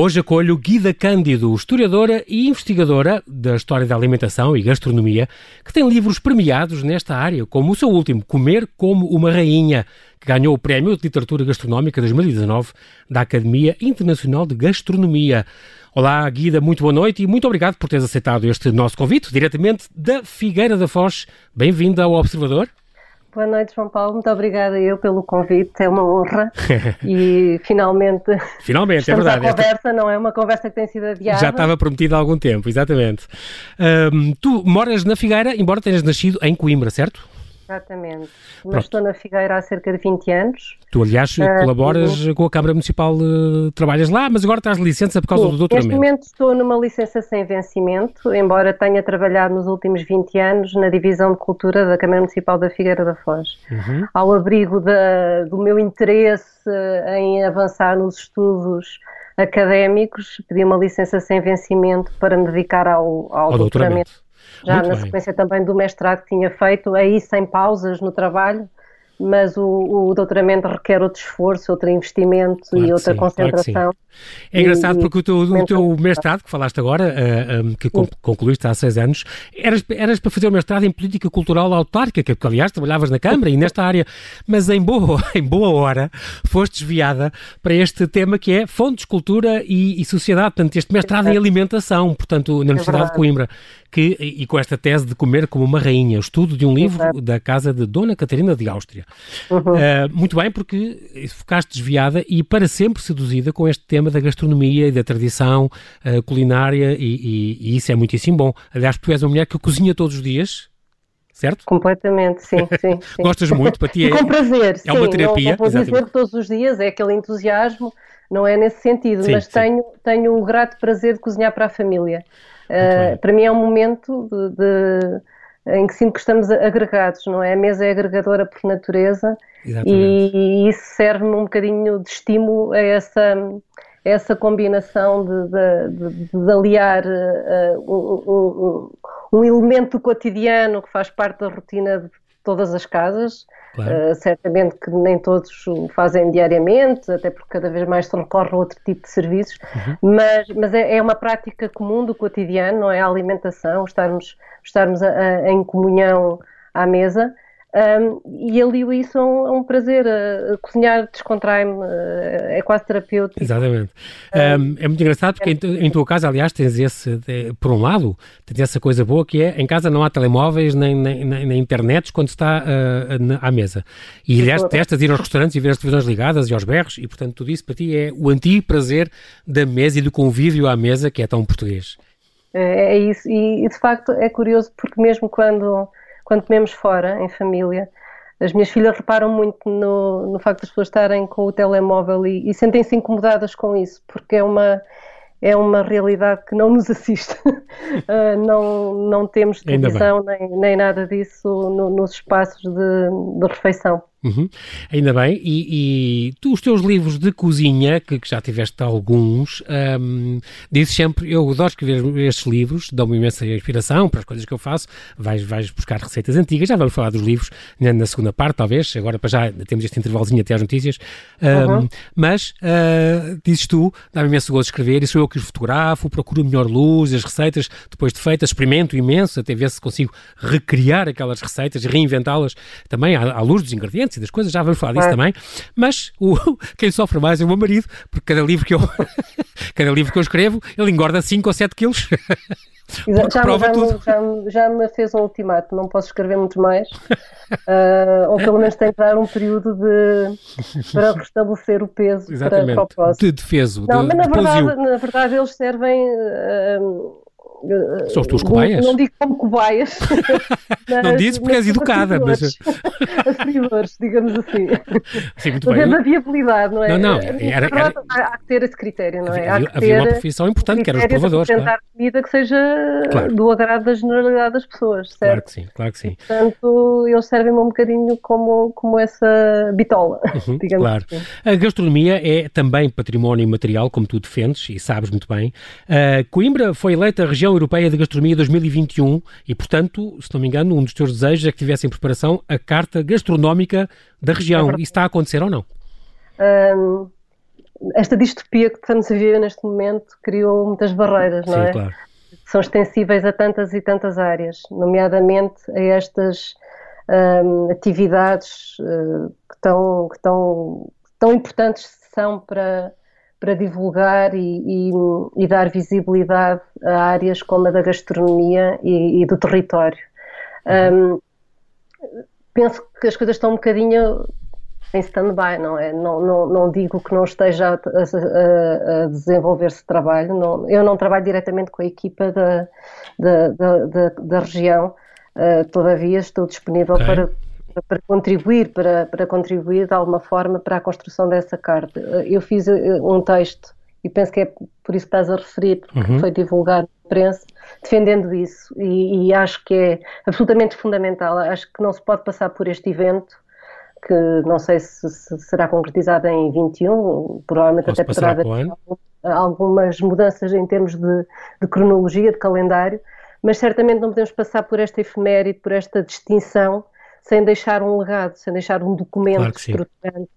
Hoje acolho Guida Cândido, historiadora e investigadora da história da alimentação e gastronomia, que tem livros premiados nesta área, como o seu último, Comer como uma Rainha, que ganhou o Prémio de Literatura Gastronómica 2019 da Academia Internacional de Gastronomia. Olá, Guida, muito boa noite e muito obrigado por teres aceitado este nosso convite, diretamente da Figueira da Foz. Bem-vinda ao Observador. Boa noite, João Paulo. Muito obrigada eu pelo convite. É uma honra. e finalmente. Finalmente, é verdade. A conversa esta... não é uma conversa que tem sido adiada. Já estava prometida há algum tempo, exatamente. Tu moras na Figueira, embora tenhas nascido em Coimbra, certo? Exatamente. Mas Pronto. estou na Figueira há cerca de 20 anos. Tu, aliás, uh, colaboras com a Câmara Municipal, uh, trabalhas lá, mas agora estás de licença por causa sim, do doutoramento. Neste momento estou numa licença sem vencimento, embora tenha trabalhado nos últimos 20 anos na Divisão de Cultura da Câmara Municipal da Figueira da Foz. Uhum. Ao abrigo da, do meu interesse em avançar nos estudos académicos, pedi uma licença sem vencimento para me dedicar ao, ao, ao doutoramento. doutoramento já Muito na bem. sequência também do mestrado que tinha feito, aí sem pausas no trabalho, mas o, o doutoramento requer outro esforço, outro investimento claro e outra sim, concentração. Claro é engraçado e, porque o teu, o teu mestrado, que falaste agora, uh, eh, um, que concluíste há seis anos, eras, eras para fazer o mestrado em política cultural autárquica, que aliás trabalhavas na Câmara e nesta área, mas em boa, em boa hora foste desviada para este tema que é fontes, cultura e, e sociedade, portanto este mestrado em alimentação, portanto na é Universidade é de Coimbra, que, e com esta tese de comer como uma rainha, estudo de um livro Exato. da casa de Dona Catarina de Áustria. Uhum. Uh, muito bem, porque ficaste desviada e para sempre seduzida com este tema da gastronomia e da tradição uh, culinária e, e, e, isso é muitíssimo bom. Aliás, tu és uma mulher que cozinha todos os dias, certo? Completamente, sim, sim. sim. Gostas muito, para ti é, com prazer, é uma terapia. Não, não vou dizer todos os dias é aquele entusiasmo, não é nesse sentido, sim, mas sim. Tenho, tenho o grato prazer de cozinhar para a família. Uh, para mim é um momento de, de, em que sinto que estamos agregados, não é? A mesa é agregadora por natureza e, e, isso serve-me um bocadinho de estímulo a essa, a essa combinação de, de, de aliar uh, um, um, um, elemento cotidiano que faz parte da rotina de todas as casas. Claro. Uh, certamente que nem todos o fazem diariamente, até porque cada vez mais se recorre a outro tipo de serviços, uhum. mas, mas é, é, uma prática comum do cotidiano, não é? A alimentação, estarmos, estarmos a, a, em comunhão à mesa. Um, e alio isso a um, um prazer. A cozinhar descontrai-me, é quase terapêutico. Exatamente. Um, é muito engraçado porque em, em tua casa, aliás, tens esse, por um lado, tens essa coisa boa que é em casa não há telemóveis nem, nem, nem, nem internet quando está uh, na, à mesa. E aliás, testas ir aos restaurantes e ver as televisões ligadas e aos berros, e portanto tudo isso para ti é o antigo prazer da mesa e do convívio à mesa que é tão português. É, é isso, e, e de facto é curioso porque mesmo quando quando comemos fora, em família, as minhas filhas reparam muito no, no facto das pessoas estarem com o telemóvel e, e sentem-se incomodadas com isso, porque é uma, é uma realidade que não nos assiste. uh, não, não temos televisão nem, nem nada disso no, nos espaços de, de refeição. Uhum. Ainda bem. E, e, tu, os teus livros de cozinha, que, que já tiveste alguns, um, dizes sempre: eu adoro escrever estes livros, dão-me imensa inspiração para as coisas que eu faço. Vais, vais buscar receitas antigas. Já vamos falar dos livros na, na segunda parte, talvez. Agora, para já, temos este intervalozinho até às notícias. Um, uhum. Mas, uh, dizes tu, dá-me imenso gosto de escrever. E sou eu que os fotografo, procuro melhor luz, as receitas depois de feitas, experimento imenso, até ver se consigo recriar aquelas receitas e reinventá-las também à, à luz dos ingredientes e das coisas, já vamos falar disso também. Mas o, quem sofre mais é o meu marido, porque cada livro que eu, cada livro que eu escrevo, ele engorda 5 ou 7 quilos. Já, já, já, já, me fez um ultimato, não posso escrever muito mais, uh, ou pelo menos tenho que dar um período de, para restabelecer o peso Exatamente. para, para o próximo. De defeso, não, de, mas na de verdade, na verdade eles servem uh, são os teus cobaias? Não, não digo como cobaias. não dizes porque és educada, mas. Assumidores, digamos assim. Sim, muito mas bem. é da viabilidade, não é? Não, não. Era, era... Há que ter esse critério, não é? Havia, havia uma profissão importante, que eram os provadores. tentar claro. comida que seja claro. do agrado da generalidade das pessoas, certo? Claro que sim, claro que sim. Portanto, eles servem-me um bocadinho como, como essa bitola, uhum, digamos claro. assim. A gastronomia é também património material, como tu defendes e sabes muito bem. Uh, Coimbra foi eleita a região Região Europeia de Gastronomia 2021 e, portanto, se não me engano, um dos teus desejos é que tivesse em preparação a Carta Gastronómica da região. É Isso está a acontecer ou não? Um, esta distopia que estamos a viver neste momento criou muitas barreiras, não Sim, é? Claro. São extensíveis a tantas e tantas áreas, nomeadamente a estas um, atividades uh, que, estão, que estão tão importantes são para, para divulgar e, e, e, dar visibilidade a áreas como a da gastronomia e, e do território. Um, penso que as coisas estão um bocadinho em stand-by, não é? Não, não, não digo que não esteja a, a, a desenvolver-se trabalho, não, eu não trabalho diretamente com a equipa da, da, da, da região, uh, todavia estou disponível okay. para, para contribuir, para, para contribuir de alguma forma para a construção dessa carta. Eu fiz eh, um texto, e penso que é por isso que estás a referir, porque uhum. foi divulgado na imprensa, defendendo isso, e, e acho que é absolutamente fundamental, acho que não se pode passar por este evento que não sei se, se será concretizada em 21, provavelmente Posso até poderá haver algumas mudanças em termos de, de, cronologia, de calendário, mas certamente não podemos passar por esta efeméride, por esta distinção, sem deixar um legado, sem deixar um documento claro estruturante.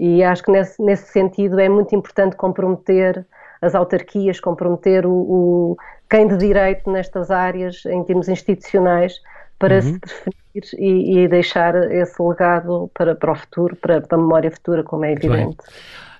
E acho que nesse, nesse, sentido é muito importante comprometer as autarquias, comprometer o, o quem de direito nestas áreas, em termos institucionais, para uhum. se definir e, e, deixar esse legado para, para o futuro, para, para a memória futura, como é evidente.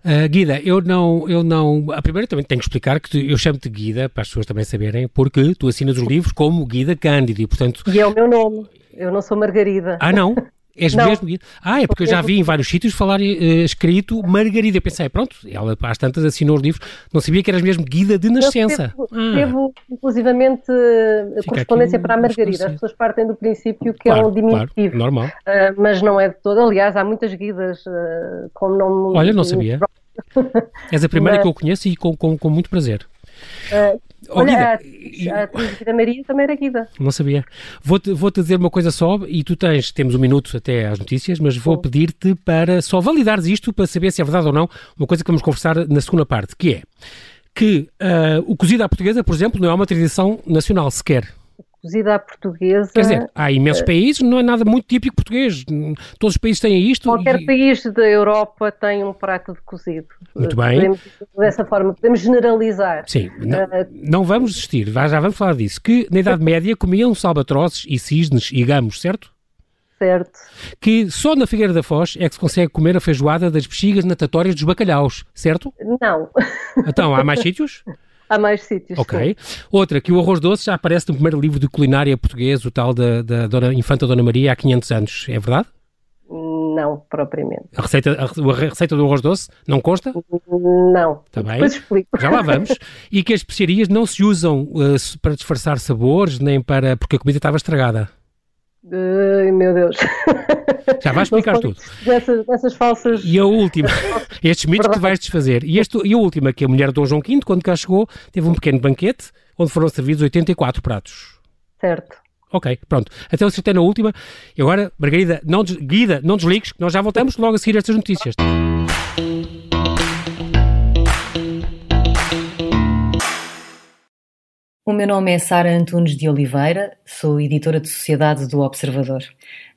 Uh, Guida, eu não, eu não. A primeira também tenho que explicar que tu, eu chamo-te Guida, para as pessoas também saberem, porque tu assinas os livros como Guida Cândido e, portanto. E é o meu nome, eu não sou Margarida. Ah, não? És não. mesmo Guida? Ah, é porque eu já vi em vários sítios falar uh, escrito Margarida. Eu pensei, pronto, ela às tantas assinou os livros, não sabia que eras mesmo Guida de nascença. Eu devo, ah. inclusivamente, a correspondência para a Margarida. As pessoas partem do princípio que claro, é um diminutivo. Claro, normal. Uh, mas não é de todo. Aliás, há muitas Guidas uh, com nome. Olha, não sabia. És a primeira mas... que eu conheço e com, com, com muito prazer. Uh, Oh, Olha, Guida, a atriz Guida Maria também era Guida. Não sabia. Vou-te vou -te dizer uma coisa só, e tu tens, temos um minuto até às notícias, mas vou pedir-te para só validares isto, para saber se é verdade ou não, uma coisa que vamos conversar na segunda parte, que é que uh, o cozido à portuguesa, por exemplo, não é uma tradição nacional sequer cozida à portuguesa. Quer dizer, há imensos uh, países, não é nada muito típico português. Todos os países têm isto. Qualquer e... país da Europa tem um prato de cozido. Muito bem. Podemos, dessa forma, podemos generalizar. Sim, não, uh, não vamos desistir, já vamos falar disso. Que na Idade Média comiam salbatrozes e cisnes e gamos, certo? Certo. Que só na Figueira da Foz é que se consegue comer a feijoada das bexigas natatórias dos bacalhaus, certo? Não. Então, há mais sítios? Há mais sítios. Ok. Outra, que o arroz doce já aparece no primeiro livro de culinária português, o tal da, da Dona Infanta Dona Maria, há 500 anos. É verdade? Não, propriamente. A receita, a, a receita do arroz doce não consta? Não. Está bem. Depois explico. Já lá vamos. E que as especiarias não se usam uh, para disfarçar sabores, nem para... porque a comida estava estragada. Ai, meu Deus. Já vais explicar tudo. Dessas, dessas, falsas. E a última, estes mitos que vais desfazer. E, este, e a última, que a mulher de Dom João V, quando cá chegou, teve um pequeno banquete onde foram servidos 84 pratos. Certo. Ok, pronto. Até acertei na última. E agora, Margarida, não, Guida, não desligues, nós já voltamos logo a seguir estas notícias. O meu nome é Sara Antunes de Oliveira, sou editora de Sociedade do Observador.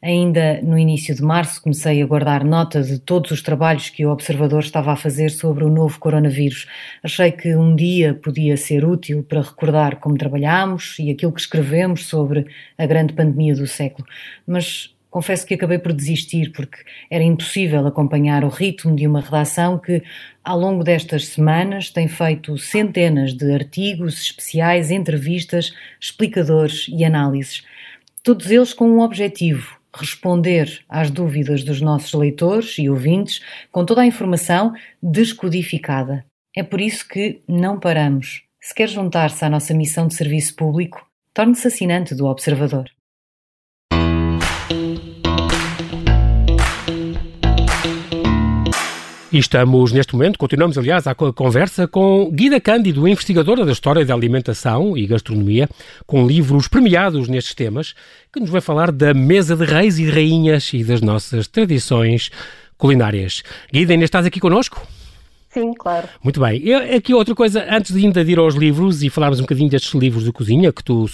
Ainda no início de março comecei a guardar nota de todos os trabalhos que o Observador estava a fazer sobre o novo coronavírus. Achei que um dia podia ser útil para recordar como trabalhámos e aquilo que escrevemos sobre a grande pandemia do século. Mas confesso que acabei por desistir porque era impossível acompanhar o ritmo de uma redação que, ao longo destas semanas, tem feito centenas de artigos especiais, entrevistas, explicadores e análises. Todos eles com um objetivo: responder às dúvidas dos nossos leitores e ouvintes com toda a informação descodificada. É por isso que não paramos. Se quer juntar-se à nossa missão de serviço público, torne-se assinante do Observador. E estamos, neste momento, continuamos, aliás, a conversa com Guida Cândido, investigadora da história da alimentação e gastronomia, com livros premiados nestes temas, que nos vai falar da mesa de reis e rainhas e das nossas tradições culinárias. Guida, ainda estás aqui connosco? Sim, claro. Muito bem. Eu, aqui outra coisa, antes de ainda ir aos livros e falarmos um bocadinho destes livros de cozinha, que tu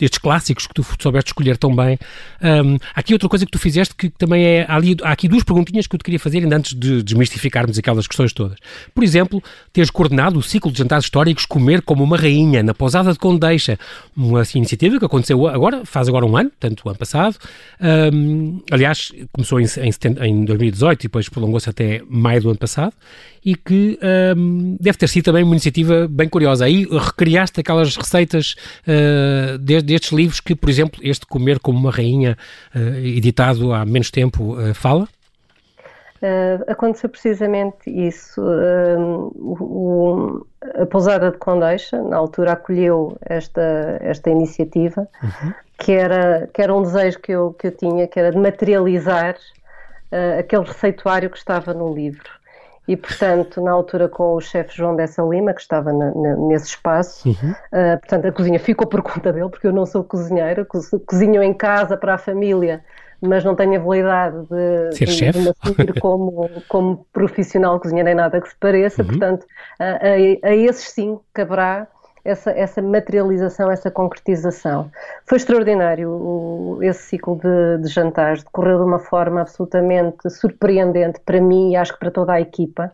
destes clássicos que tu soubeste escolher tão bem. Um, há aqui outra coisa que tu fizeste que também é. Há, ali, há aqui duas perguntinhas que eu te queria fazer ainda antes de desmistificarmos aquelas questões todas. Por exemplo, teres coordenado o ciclo de jantares históricos Comer como uma Rainha, na Pousada de Condeixa, uma assim, iniciativa que aconteceu agora, faz agora um ano, tanto o ano passado. Um, aliás, começou em, em, em 2018 e depois prolongou-se até maio do ano passado e que um, deve ter sido também uma iniciativa bem curiosa. Aí recriaste aquelas receitas uh, destes livros que, por exemplo, este Comer como uma Rainha, uh, editado há menos tempo, uh, fala? Uh, aconteceu precisamente isso. Uh, o, a Pousada de Condeixa, na altura, acolheu esta, esta iniciativa, uhum. que, era, que era um desejo que eu, que eu tinha, que era de materializar uh, aquele receituário que estava no livro. E, portanto, na altura com o chefe João Dessa Lima, que estava na, na, nesse espaço, uhum. portanto, a cozinha ficou por conta dele, porque eu não sou cozinheira, cozinho em casa para a família, mas não tenho a habilidade de, Ser de, de me assumir como, como profissional cozinheiro em nada que se pareça, uhum. portanto, a, a, a esses sim caberá essa, essa materialização, essa concretização. Foi extraordinário o, esse ciclo de, de, jantares, decorreu de uma forma absolutamente surpreendente para mim e acho que para toda a equipa,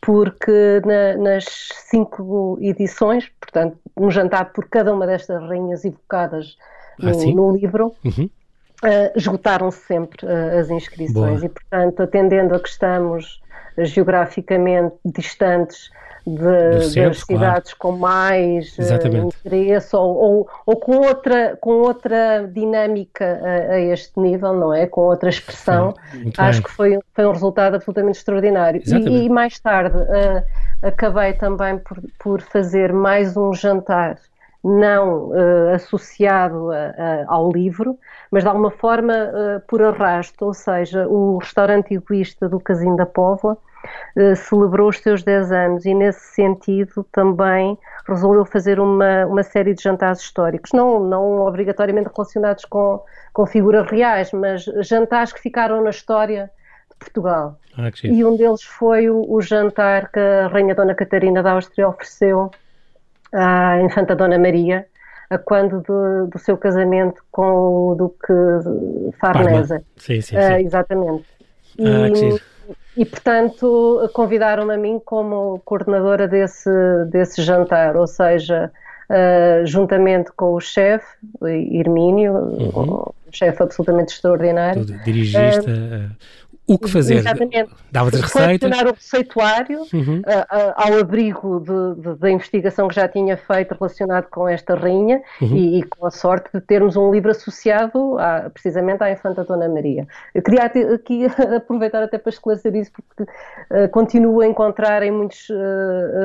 porque na, nas cinco edições, portanto, um jantar por cada uma destas rainhas evocadas no, ah, no livro, uhum. Uh, esgotaram-se sempre uh, as inscrições Boa. e, portanto, atendendo a que estamos geograficamente distantes de, centro, das cidades claro. com mais uh, interesse ou, ou, ou, com, outra, com outra dinâmica a, a, este nível, não é? Com outra expressão, acho bem. que foi, foi um resultado absolutamente extraordinário. E, e, mais tarde acabei também por, por fazer mais um jantar não uh, associado a, a, ao livro, mas de alguma forma uh, por arrasto, ou seja, o restaurante egoísta do Casino da Póvoa uh, celebrou os seus 10 anos e nesse sentido também resolveu fazer uma, uma série de jantares históricos, não, não obrigatoriamente relacionados com, com figuras reais, mas jantares que ficaram na história de Portugal. Ah, e um deles foi o, o jantar que a Rainha Dona Catarina da Áustria ofereceu à Infanta Dona Maria, a quando do, do seu casamento com o Duque Farnese. Sim, sim, sim. Uh, exatamente. E, ah, e, portanto, convidaram-me a mim como coordenadora desse, desse jantar, ou seja, uh, juntamente com o chefe, Hermínio, uhum. um chefe absolutamente extraordinário. Dirigista. Uh, o que fazer? Exatamente. Dava-te receitas? o receituário uhum. uh, uh, ao abrigo da investigação que já tinha feito relacionado com esta rainha uhum. e, e, com a sorte de termos um livro associado a, precisamente à Infanta Dona Maria. Eu queria aqui aproveitar até para esclarecer isso porque uh, continuo a encontrar em muitos,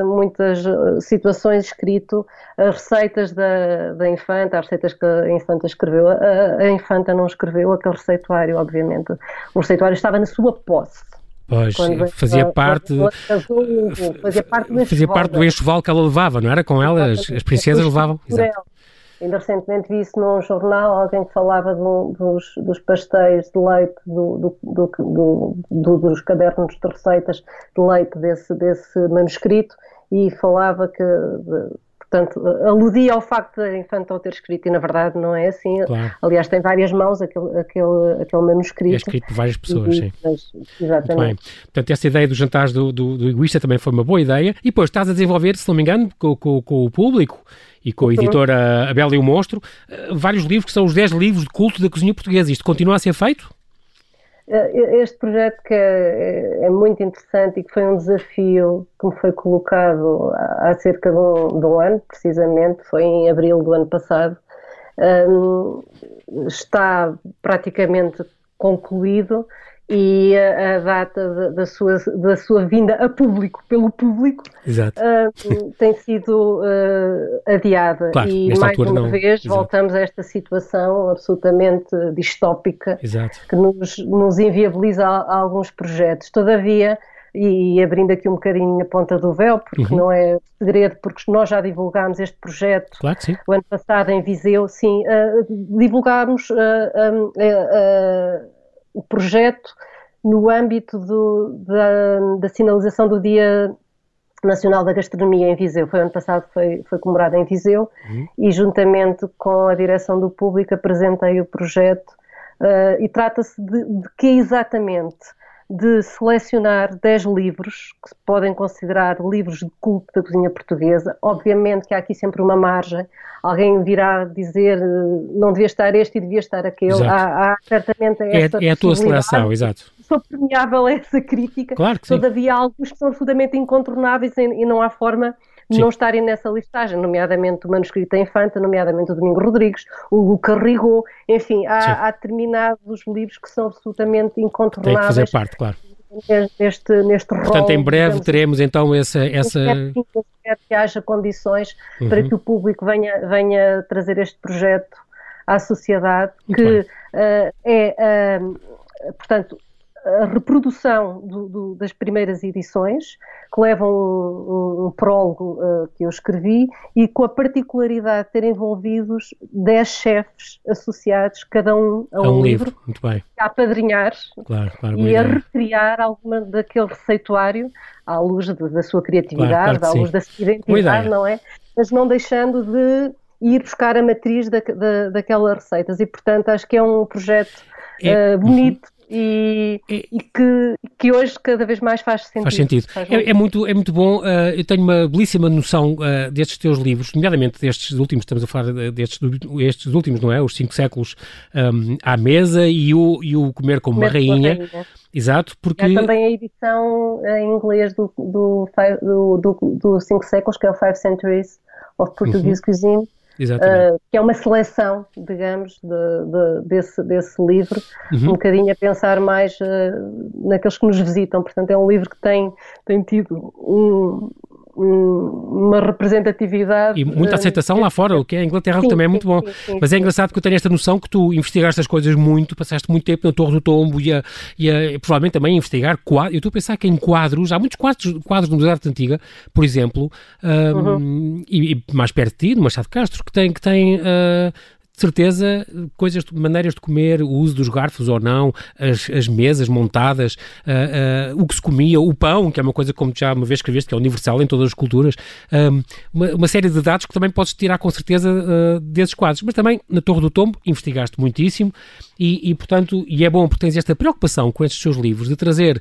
muitas situações escrito receitas da, da Infanta, as receitas que a Infanta escreveu. A, a Infanta não escreveu aquele receituário, obviamente. O receituário estava na sua posse. Pois, fazia parte, fazia parte do fazia parte do enxoval que ela levava, não era? Com ela, as, as princesas levavam. Exato. Ainda recentemente vi isso num jornal, alguém que falava do, dos, dos, pastéis de leite, do, do, dos cadernos de receitas de leite desse, desse manuscrito e falava que Portanto, aludia ao facto da Infanta ter escrito, e na verdade não é assim. Claro. Aliás, tem várias mãos aquele, aquele, aquele manuscrito. É escrito por várias pessoas, e, sim. Mas, exatamente. Portanto, essa ideia dos jantares do, do, do, egoísta também foi uma boa ideia. E depois estás a desenvolver, se não me engano, com, com, com o público e com a editora A Bela e o Monstro, eh, vários livros que são os 10 livros de culto da cozinha portuguesa. Isto continua a ser feito? Eh, este projeto que é, é, muito interessante e que foi um desafio que me foi colocado há, cerca de um, de um, ano, precisamente, foi em abril do ano passado, um, está praticamente concluído e a, a data da sua, da sua vinda a público, pelo público, uh, tem sido uh, adiada. Claro, e mais uma não. vez Exato. voltamos a esta situação absolutamente distópica Exato. que nos, nos inviabiliza alguns projetos. Todavia, e abrindo aqui um bocadinho a ponta do véu, porque uhum. não é segredo, porque nós já divulgámos este projeto claro o ano passado em Viseu, sim, uh, divulgámos uh, uh, o projeto no âmbito do, da, da, sinalização do Dia Nacional da Gastronomia em Viseu. Foi ano passado, foi, foi comemorado em Viseu uhum. e juntamente com a direção do público apresentei o projeto uh, e trata-se de, de que exatamente? De selecionar 10 livros que se podem considerar livros de culto da cozinha portuguesa. Obviamente que há aqui sempre uma margem. Alguém virá dizer não devia estar este e devia estar aquele. Há, há, certamente esta é, é a tua seleção, exato sou permeável a essa crítica. Claro que sim. Todavia, há alguns que são absolutamente incontornáveis e, e não há forma de não estarem nessa listagem, nomeadamente o manuscrito da Infanta, nomeadamente o Domingo Rodrigues, o Luca Rigou, enfim, há, há, determinados livros que são absolutamente incontornáveis. Tem que fazer parte, claro. Neste, neste Portanto, rol, em breve digamos, teremos então essa... essa... Quero que haja condições uhum. para que o público venha, venha trazer este projeto à sociedade, Muito que uh, é, uh, portanto, a reprodução do, do, das primeiras edições, que levam um, um prólogo uh, que eu escrevi, e com a particularidade de ter envolvidos 10 chefes associados, cada um a, a um, um, livro, Muito bem. a apadrinhar claro, claro, e a recriar alguma daquele receituário à luz de, da sua criatividade, claro, à luz da sua identidade, não é? Mas não deixando de ir buscar a matriz da, da, daquelas receitas. E, portanto, acho que é um projeto é, uh, bonito e, é, e que, que, hoje cada vez mais faz sentido. Faz sentido. Faz é, é, muito, é muito bom. Uh, eu tenho uma belíssima noção uh, destes teus livros, nomeadamente destes últimos, estamos a falar destes estes últimos, não é? Os cinco séculos um, à mesa e o, e o Comer como Comer uma rainha. rainha. Exato, porque... Há também a edição em inglês do, do, do, do, do Cinco Séculos, que é o Five Centuries of Portuguese uhum. Cuisine, Uh, que é uma seleção, digamos, de, de, desse, desse livro, uhum. um bocadinho a pensar mais uh, naqueles que nos visitam. Portanto, é um livro que tem, tem tido um, uma representatividade. E muita aceitação lá fora, o que é a Inglaterra sim, também é muito sim, bom. Sim, Mas é engraçado que eu tenho esta noção que tu investigaste as coisas muito, passaste muito tempo na Torre do Tombo e, a, e, a, e provavelmente também a investigar quadros. Eu estou a pensar que em quadros, há muitos quadros, quadros no Museu de Arte Antiga, por exemplo, um, uhum. e, e, mais perto de ti, no Machado Castro, que tem, que tem uh, certeza, coisas, maneiras de comer, o uso dos garfos ou não, as, as mesas montadas, uh, uh, o que se comia, o pão, que é uma coisa como já uma vez escreveste, que é universal em todas as culturas, um, uma, uma, série de dados que também podes tirar com certeza uh, desses quadros. Mas também na Torre do Tombo investigaste muitíssimo e, e, portanto, e é bom porque tens esta preocupação com estes seus livros de trazer,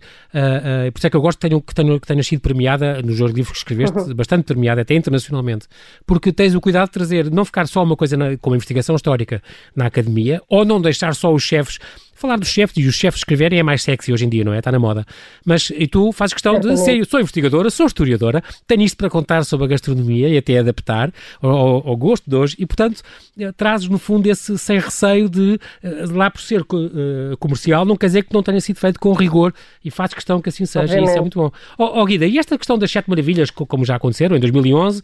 por isso é que eu gosto que tenham, que tenham, que sido premiada nos dois livros que escreveste, uhum. bastante premiada, até internacionalmente, porque tens o cuidado de trazer, não ficar só uma coisa na, como investigação histórica na academia, ou não deixar só os chefes falar dos chefes e os chefes escreverem é mais sexy hoje em dia, não é? Está na moda. Mas e tu fazes questão de ser, sou investigadora, sou historiadora, tenho isto para contar sobre a gastronomia e até adaptar ao, ao, gosto de hoje e, portanto, eh, trazes no fundo esse sem receio de, eh, lá por ser uh, comercial, não quer dizer que não tenha sido feito com rigor e fazes questão que assim seja, Obviamente. isso é muito bom. Ó oh, oh, Guida, e esta questão das sete maravilhas, como já aconteceram em 2011,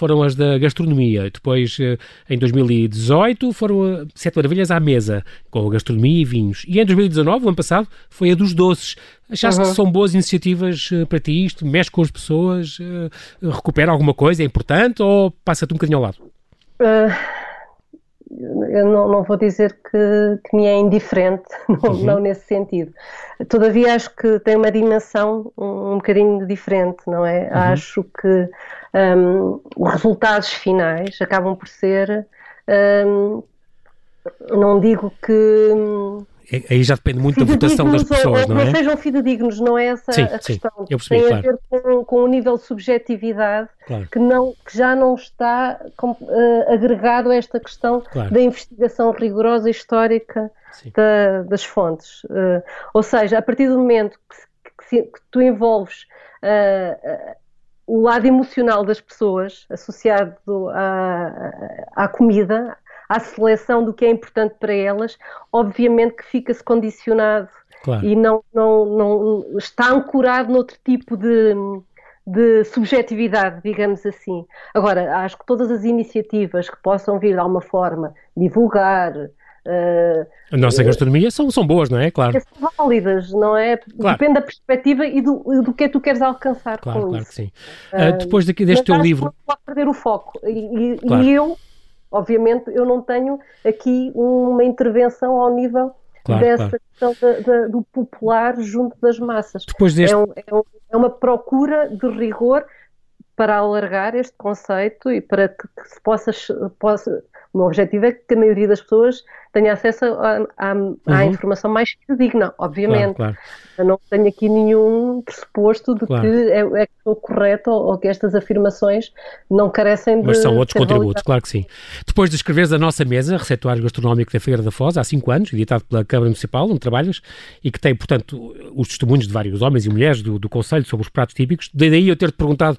foram as da gastronomia. Depois, eh, em 2018, foram eh, Sete Maravilhas à mesa, com a gastronomia e vinhos. E em 2019, o ano passado, foi a dos doces. Achaste uhum. que são boas iniciativas eh, para ti isto? Mexe com as pessoas? Recupera alguma coisa? É importante? Ou passa-te um bocadinho ao lado? Uh eu não, não, vou dizer que, que, me é indiferente, não, uhum. não, nesse sentido. Todavia acho que tem uma dimensão um, um bocadinho diferente, não é? Uhum. Acho que um, os resultados finais acabam por ser, um, não digo que aí já depende muito da votação das pessoas, não é? Não sejam fidedignos, não é essa sim, a questão. Sim, eu percebi, Tem claro. a ver com, com o nível de subjetividade claro. que, não, que já não está com, uh, agregado a esta questão claro. da investigação rigorosa e histórica da, das fontes. Uh, ou seja, a partir do momento que, que, que tu envolves uh, o lado emocional das pessoas associado à, à comida, à seleção do que é importante para elas, obviamente que fica-se condicionado claro. e não, não, não está ancorado noutro tipo de, de subjetividade, digamos assim. Agora, acho que todas as iniciativas que possam vir de alguma forma divulgar. Uh, a nossa gastronomia são, são boas, não é? Claro. São válidas, não é? Claro. Depende da perspectiva e do, do que é que tu queres alcançar claro, com claro isso. Claro que sim. Uh, depois daqui, deste teu livro... Pode perder o foco. E, claro. e eu Obviamente, eu não tenho aqui uma intervenção ao nível claro, dessa claro. questão do popular junto das massas. Depois deste... é, um, é, um, é, uma procura de rigor para alargar este conceito e para que, que se possa, possa. O meu objetivo é que a maioria das pessoas tenha acesso à, uhum. informação mais digna, obviamente. Claro, claro. Eu não tenho aqui nenhum pressuposto de claro. que é, é correto ou, ou, que estas afirmações não carecem de. Mas são outros contributos, claro que sim. Depois de escreveres a nossa mesa, Receituário Gastronómico da Feira da Foz, há cinco anos, editado pela Câmara Municipal, onde trabalhas, e que tem, portanto, os testemunhos de vários homens e mulheres do, do Conselho sobre os pratos típicos, daí eu ter-te perguntado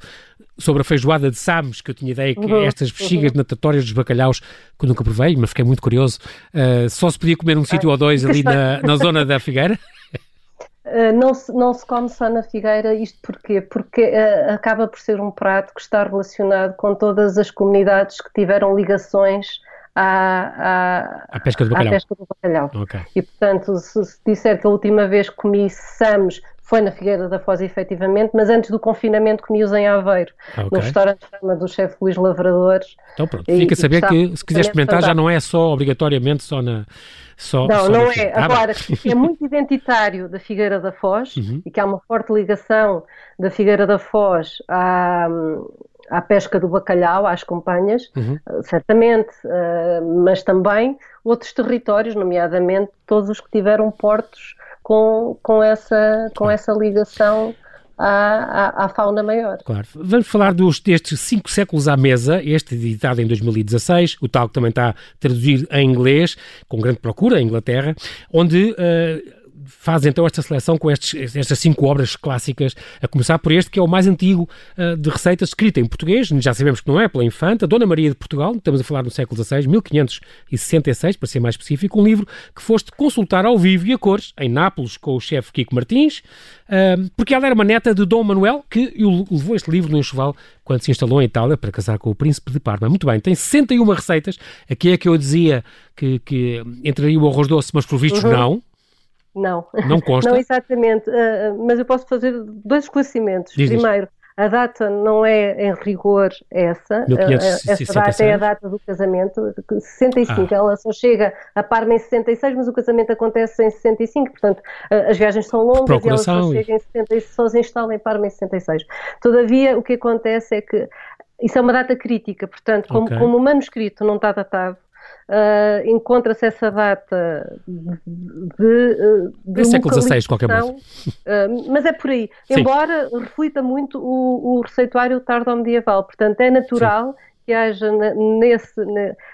sobre a feijoada de Samos, que eu tinha ideia que uhum, estas bexigas uhum. natatórias dos bacalhaus, que eu nunca provei, mas fiquei muito curioso, uh, só se podia comer num sítio ou dois ali na, na zona da Figueira? Uh, não, se, não se come só na Figueira, isto porquê? Porque uh, acaba por ser um prato que está relacionado com todas as comunidades que tiveram ligações à, à, à pesca do bacalhau. Pesca do bacalhau. Okay. E, portanto, se, se, disser que a última vez que comi Samos foi na Figueira da Foz, efetivamente, mas antes do confinamento comi-os em Aveiro, okay. no restaurante Fama do chefe Luís Lavradores. Então pronto, fica a saber que se quiser experimentar já não é só, obrigatoriamente, só na... Só, não, só não é. Ah, Agora, é muito identitário da Figueira da Foz uhum. e que há uma forte ligação da Figueira da Foz à, à pesca do bacalhau, às companhas, uhum. certamente, uh, mas também outros territórios, nomeadamente todos os que tiveram portos com, com, essa, com essa ligação à, à, à, fauna maior. Claro. Vamos falar dos, destes cinco séculos à mesa, este editado em 2016, o tal que também está traduzido em inglês, com grande procura em Inglaterra, onde uh, faz então esta seleção com estes, estas cinco obras clássicas, a começar por este que é o mais antigo uh, de receitas escrita em português, já sabemos que não é, pela Infanta, Dona Maria de Portugal, estamos a falar no século XVI, 1566, para ser mais específico, um livro que foste consultar ao vivo e a cores, em Nápoles, com o chefe Kiko Martins, uh, porque ela era uma neta de Dom Manuel, que levou este livro no enxoval quando se instalou em Itália para casar com o príncipe de Parma. Muito bem, tem 61 receitas, aqui é que eu dizia que, que entraria o arroz doce, mas por vistos uhum. não, não. Não consta? não exatamente, uh, mas eu posso fazer dois esclarecimentos. Diz Primeiro, a data não é em rigor essa, 1566. essa data é a data do casamento, 65, ah. ela só chega a Parma em 66, mas o casamento acontece em 65, portanto as viagens são longas e ela só chega em 76, só se instala em Parma em 66. Todavia, o que acontece é que isso é uma data crítica, portanto, como, okay. como o manuscrito não está datado, uh, encontra-se essa data de, de, de século XVI, de qualquer modo. Uh, mas é por aí. Sim. Embora reflita muito o, o receituário tardo-medieval, portanto é natural Sim que haja nesse,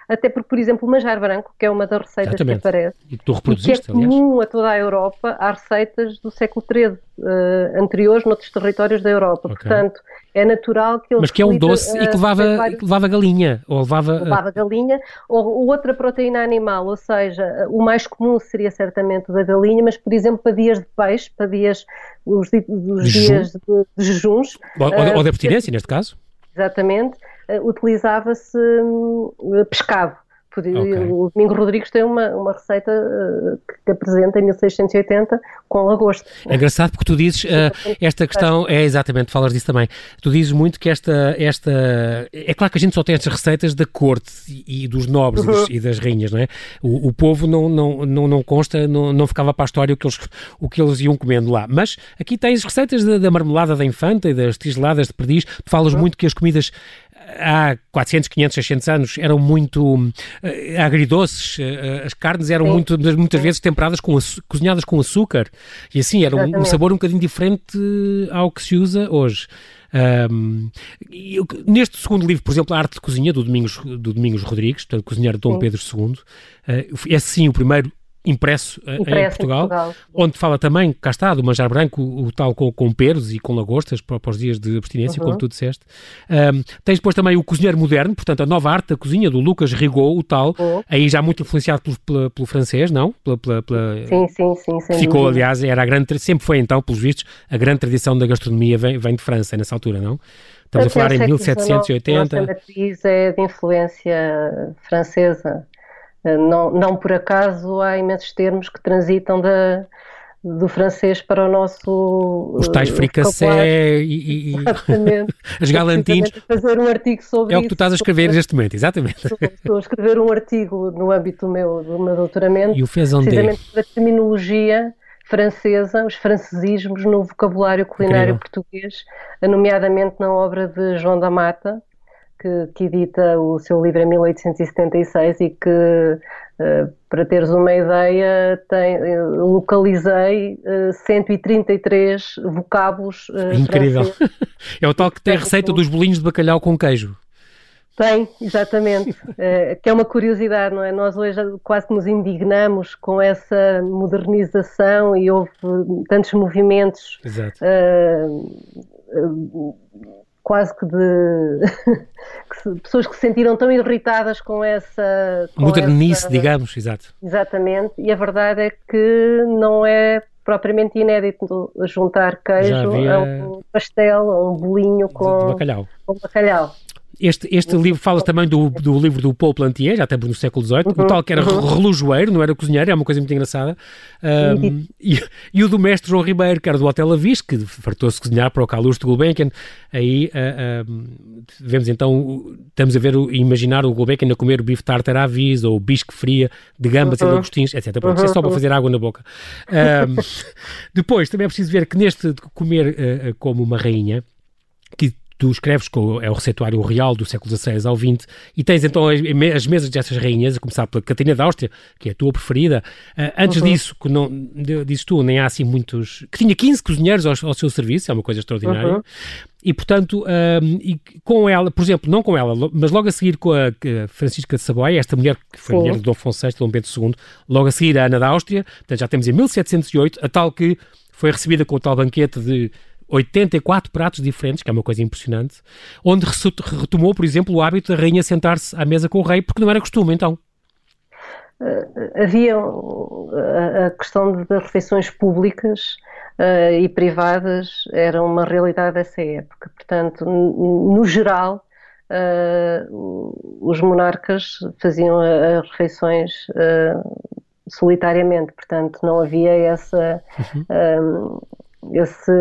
até porque, por exemplo, o manjar branco, que é uma das receitas Exatamente. que aparece, e que tu reproduziste, que é comum a toda a Europa, há receitas do século XIII uh, anteriores noutros territórios da Europa. Okay. Portanto, é natural que ele Mas que é um doce uh, e que levava, vários... que levava galinha, ou levava... Eh, levava galinha, ou outra proteína animal, ou seja, o mais comum seria certamente o da galinha, mas, por exemplo, para dias de peixe, para dias, os, os dias de, de jejuns... Ou, uh, ou de abstinência, neste caso? Exatamente utilizava-se um, pescado. Okay. O Domingo Rodrigues tem uma, uma receita uh, que apresenta em 1680 com lagosta. É engraçado porque tu dizes uh, esta questão, é exatamente, falas disso também. Tu dizes muito que esta, esta. É claro que a gente só tem estas receitas da corte e, e dos nobres uhum. e, dos, e, das rainhas, não é? O, o povo não, não, não, não consta, não, não ficava para a história o que, eles, o que eles iam comendo lá. Mas aqui tens receitas da, da marmelada da infanta e das tigeladas de perdiz. Tu falas uhum. muito que as comidas há 400, 500, 600 anos eram muito uh, agridoces, uh, as carnes eram muito, muitas vezes temperadas, com cozinhadas com açúcar, e assim era um, um, sabor um bocadinho diferente ao que se usa hoje. Um, eu, neste segundo livro, por exemplo, A Arte de Cozinha, do Domingos, do Domingos Rodrigues, portanto, cozinheiro de Dom. Pedro II, uh, é sim o primeiro impresso, eh, impresso em, Portugal, em, Portugal, onde fala também, cá está, do manjar branco, o, o tal com, com peros e com lagostas para, para os dias de abstinência, uhum. como tu disseste. Um, tens depois também o Cozinheiro Moderno, portanto, a nova arte da cozinha do Lucas Rigaud, o tal, uhum. aí já muito influenciado pelo, pelo, pelo francês, não? Pela, pela, pela... Sim, sim, sim. Ficou, dúvida. aliás, era a grande, sempre foi então, pelos vistos, a grande tradição da gastronomia vem, vem de França nessa altura, não? Estamos a falar em 1780. A é de influência francesa. Eh, não, não por acaso há imensos termos que transitam da, do francês para o nosso. Os tais eh, fricassé e, e as galantinas. fazer um artigo sobre É o que tu estás a escrever neste momento, exatamente. Estou a escrever um artigo no âmbito do meu, do meu doutoramento, e o fez onde? precisamente sobre a terminologia francesa, os francesismos no vocabulário culinário Incrível. português, nomeadamente na obra de João da Mata, que, que, edita o seu livro em 1876 e que, uh, para teres uma ideia, tem, uh, localizei uh, 133 vocábulos. Uh, Incrível! é o tal que tem a receita dos bolinhos de bacalhau com queijo. Tem, exatamente. É, que é uma curiosidade, não é? Nós hoje quase que nos indignamos com essa modernização e houve tantos movimentos. Exato. Uh, quase que de pessoas que se sentiram tão irritadas com essa com modernice, essa, digamos, exato. Exatamente. E a verdade é que não é propriamente inédito juntar queijo havia... a um pastel, a um bolinho com, bacalhau. com bacalhau. Este, este livro fala também do, do livro do Paul Plantier, já estamos no século XVIII, uhum, o tal que era uhum. relojoeiro, não era cozinheiro, é uma coisa muito engraçada. Um, e, e, o do mestre João Ribeiro, que era do Hotel Avis, que fartou-se cozinhar para o Calouste Gulbenkian. Aí uh, uh, vemos então, estamos a ver, imaginar o Gulbenkian a comer o bife tartar à vis, ou o bisque fria de gambas uhum. e lagostins, etc. Pronto, uhum. é só para fazer água na boca. Um, depois, também é preciso ver que neste de comer uh, como uma rainha, que tu escreves, com, é o receituário real do século XVI ao XX, e tens então as, as mesas dessas rainhas, a começar pela Catarina da Áustria, que é a tua preferida. Uh, antes uhum. disso, que não, dizes tu, nem há assim muitos. que tinha 15 cozinheiros ao, ao seu serviço, é uma coisa extraordinária. Uhum. E, portanto, um, e com ela, por exemplo, não com ela, mas logo a seguir com a, a Francisca de Saboia, esta mulher que foi Sim. mulher de Dom Afonso VI, Dom Bento II, logo a seguir a Ana da Áustria, portanto já temos em 1708, a tal que foi recebida com o tal banquete de 84 pratos diferentes, que é uma coisa impressionante, onde retomou, por exemplo, o hábito da rainha sentar-se à mesa com o rei, porque não era costume então. Uh, havia a, questão das refeições públicas uh, e privadas era uma realidade dessa época. Portanto, no geral, os monarcas faziam as refeições solitariamente, portanto, não havia essa, uhum. esse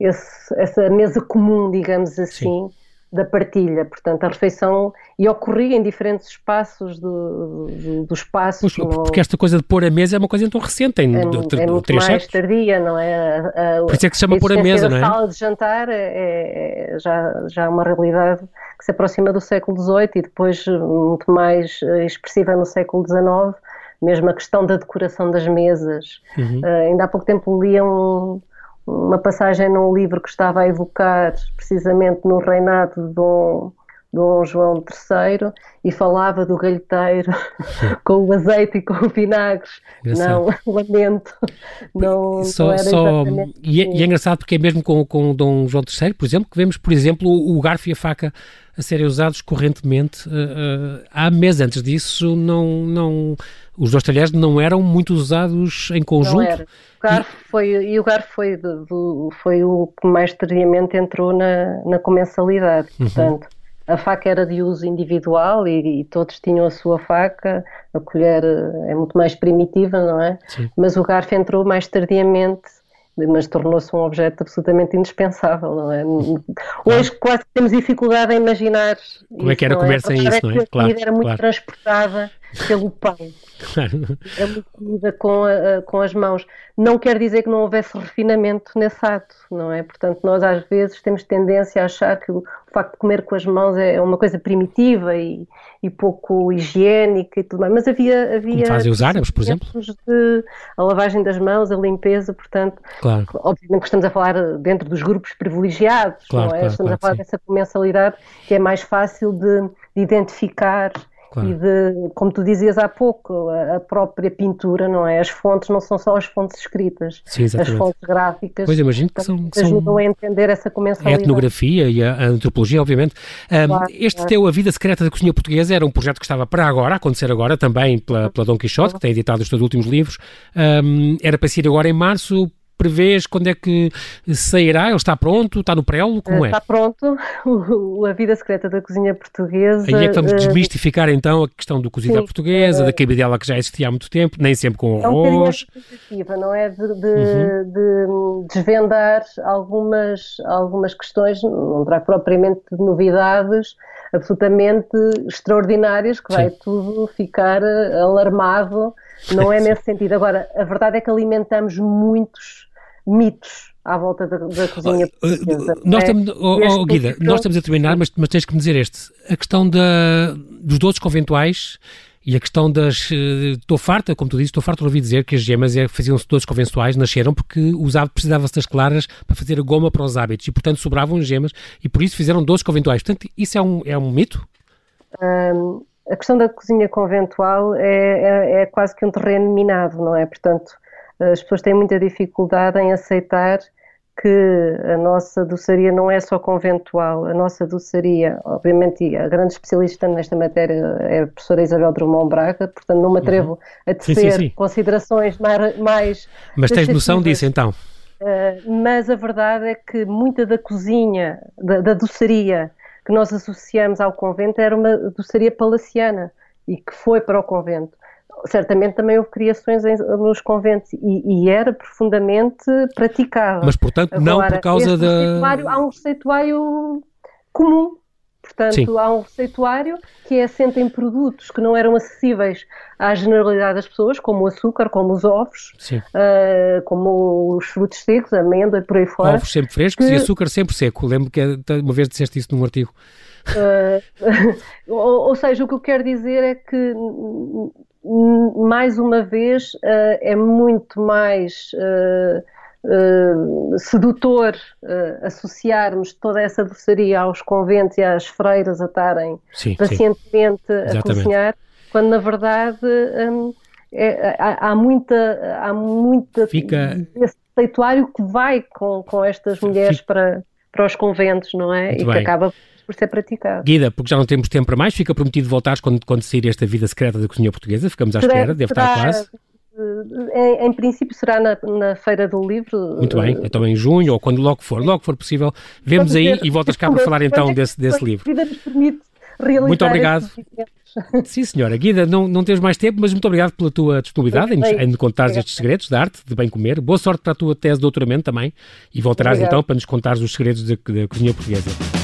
esse, essa mesa comum, digamos assim, Sim. da partilha. Portanto, a refeição e ocorria em diferentes espaços do, do, do espaço. Pois, porque esta coisa de pôr a mesa é uma coisa tão recente, tem é, é muito mais séculos. tardia, não é? A, a, Por isso é que se chama pôr a mesa, não é? A sala de jantar é, é, já, já uma realidade que se aproxima do século XVIII e depois muito mais eh, expressiva no século XIX, mesmo a questão da decoração das mesas. Uhum. Uh, ainda há pouco tempo li um uma passagem num livro que estava a evocar precisamente no reinado de Dom, Dom João III e falava do galheteiro com o azeite e com o vinagre. Não, lamento. Não, só, não só, e, é, e, é, engraçado porque é mesmo com, com o Dom João III, por exemplo, que vemos, por exemplo, o garfo e a faca a serem usados correntemente uh, uh, à mesa. Antes disso, não, não, os dois talheres não eram muito usados em conjunto. O garfo e... foi, e o garfo foi, do, foi o que mais tardiamente entrou na, na comensalidade. Uhum. Portanto, a faca era de uso individual e, e, todos tinham a sua faca, a colher eh, é muito mais primitiva, não é? Sim. Mas o garfo entrou mais tardiamente mas tornou-se um objeto absolutamente indispensável, não é? Hoje quase temos dificuldade em imaginar como isso, é que era comer é? sem isso, não é? Claro, a era muito claro. transportada pelo pão. Claro. Era muito comida com, a, com as mãos. Não quer dizer que não houvesse refinamento nesse ato, não é? Portanto, nós às vezes temos tendência a achar que o facto de comer com as mãos é uma coisa primitiva e, e pouco higiênica e tudo mais, mas havia... havia Como fazem os árabes, por exemplo? De, a lavagem das mãos, a limpeza, portanto, claro. obviamente que estamos a falar dentro dos grupos privilegiados, claro, não é? Claro, estamos a falar sim. dessa comensalidade que é mais fácil de, de identificar Claro. E de, como tu dizias há pouco, a, própria pintura, não é? As fontes não são só as fontes escritas, Sim, as fontes gráficas. Pois imagino que são, que ajudam a entender essa comensalidade. A etnografia e a, a antropologia, obviamente. Um, claro, este claro. teu A Vida Secreta da Cozinha Portuguesa era um projeto que estava para agora, a acontecer agora também pela, pela Dom Quixote, que tem editado os teus últimos livros. Um, era para sair agora em março, prevês quando é que sairá? Ele está pronto? Está no prelo? Como é? Está pronto. a vida secreta da cozinha portuguesa. Aí é que vamos uh, desmistificar então a questão do cozido à portuguesa, uh, da cabidela que já existia há muito tempo, nem sempre com arroz. É uma não é? De, de, uhum. de, desvendar algumas, algumas questões, não trago propriamente novidades absolutamente extraordinárias, que vai Sim. tudo ficar eh, alarmado. Não é nesse sentido. Agora, a verdade é que alimentamos muitos mitos à volta da, da cozinha portuguesa. Nós, é, estamos, oh, oh, Guida, nós estamos a terminar, mas, mas tens que me dizer este. A questão da, dos doces conventuais e a questão das. Estou farta, como tu dizes, estou farta de ouvir dizer que as gemas é, faziam-se doces convencionais, nasceram porque usava, precisava-se das claras para fazer a goma para os hábitos e, portanto, sobravam gemas e por isso fizeram doces conventuais. Portanto, isso é um, é um mito? Um, a questão da cozinha conventual é, é, é quase que um terreno minado, não é? Portanto, as pessoas têm muita dificuldade em aceitar que a nossa doçaria não é só conventual, a nossa doçaria, obviamente, a grande especialista nesta matéria é a professora Isabel Drummond Braga, portanto não me atrevo uhum. a tecer considerações mais, mais... Mas tens noção disso então? Uh, mas a verdade é que muita da cozinha, da, da doçaria que nós associamos ao convento era uma doçaria palaciana e que foi para o convento certamente também houve criações em, nos conventos e, e, era profundamente praticado. Mas, portanto, Agora, não por causa da. Há um receituário comum. Portanto, Sim. há um receituário que é assente em produtos que não eram acessíveis à generalidade das pessoas, como o açúcar, como os ovos, uh, como os frutos secos, a amêndoa e por aí fora. Ovos sempre frescos que... e açúcar sempre seco. Lembro que uma vez disseste isso num artigo. Uh, ou, ou, seja, o que eu quero dizer é que mais uma vez, uh, é muito mais uh, uh, sedutor associarmos toda essa doçaria aos conventos e às freiras a estarem sim, pacientemente sim. a cozinhar, quando na verdade um, é, há, há, muita, há muita Fica... esse receituário que vai com, com estas mulheres Fica... para, para os conventos, não é? Muito e bem. que acaba por ser praticado. Guida, porque já não temos tempo para mais, fica prometido voltares quando, quando sair esta vida secreta da cozinha portuguesa, ficamos à espera, deve estar quase. Em, em, princípio será na, na, Feira do Livro. Muito bem, então em junho ou quando logo for, logo for possível, vemos aí e voltas cá para falar então desse, desse livro. A vida nos permite realizar Muito obrigado. Sim, senhora. Guida, não, não temos mais tempo, mas muito obrigado pela tua disponibilidade em, em nos contares estes segredos da arte, de bem comer. Boa sorte para a tua tese de doutoramento também e voltarás Obrigado. então para nos contares os segredos da cozinha portuguesa.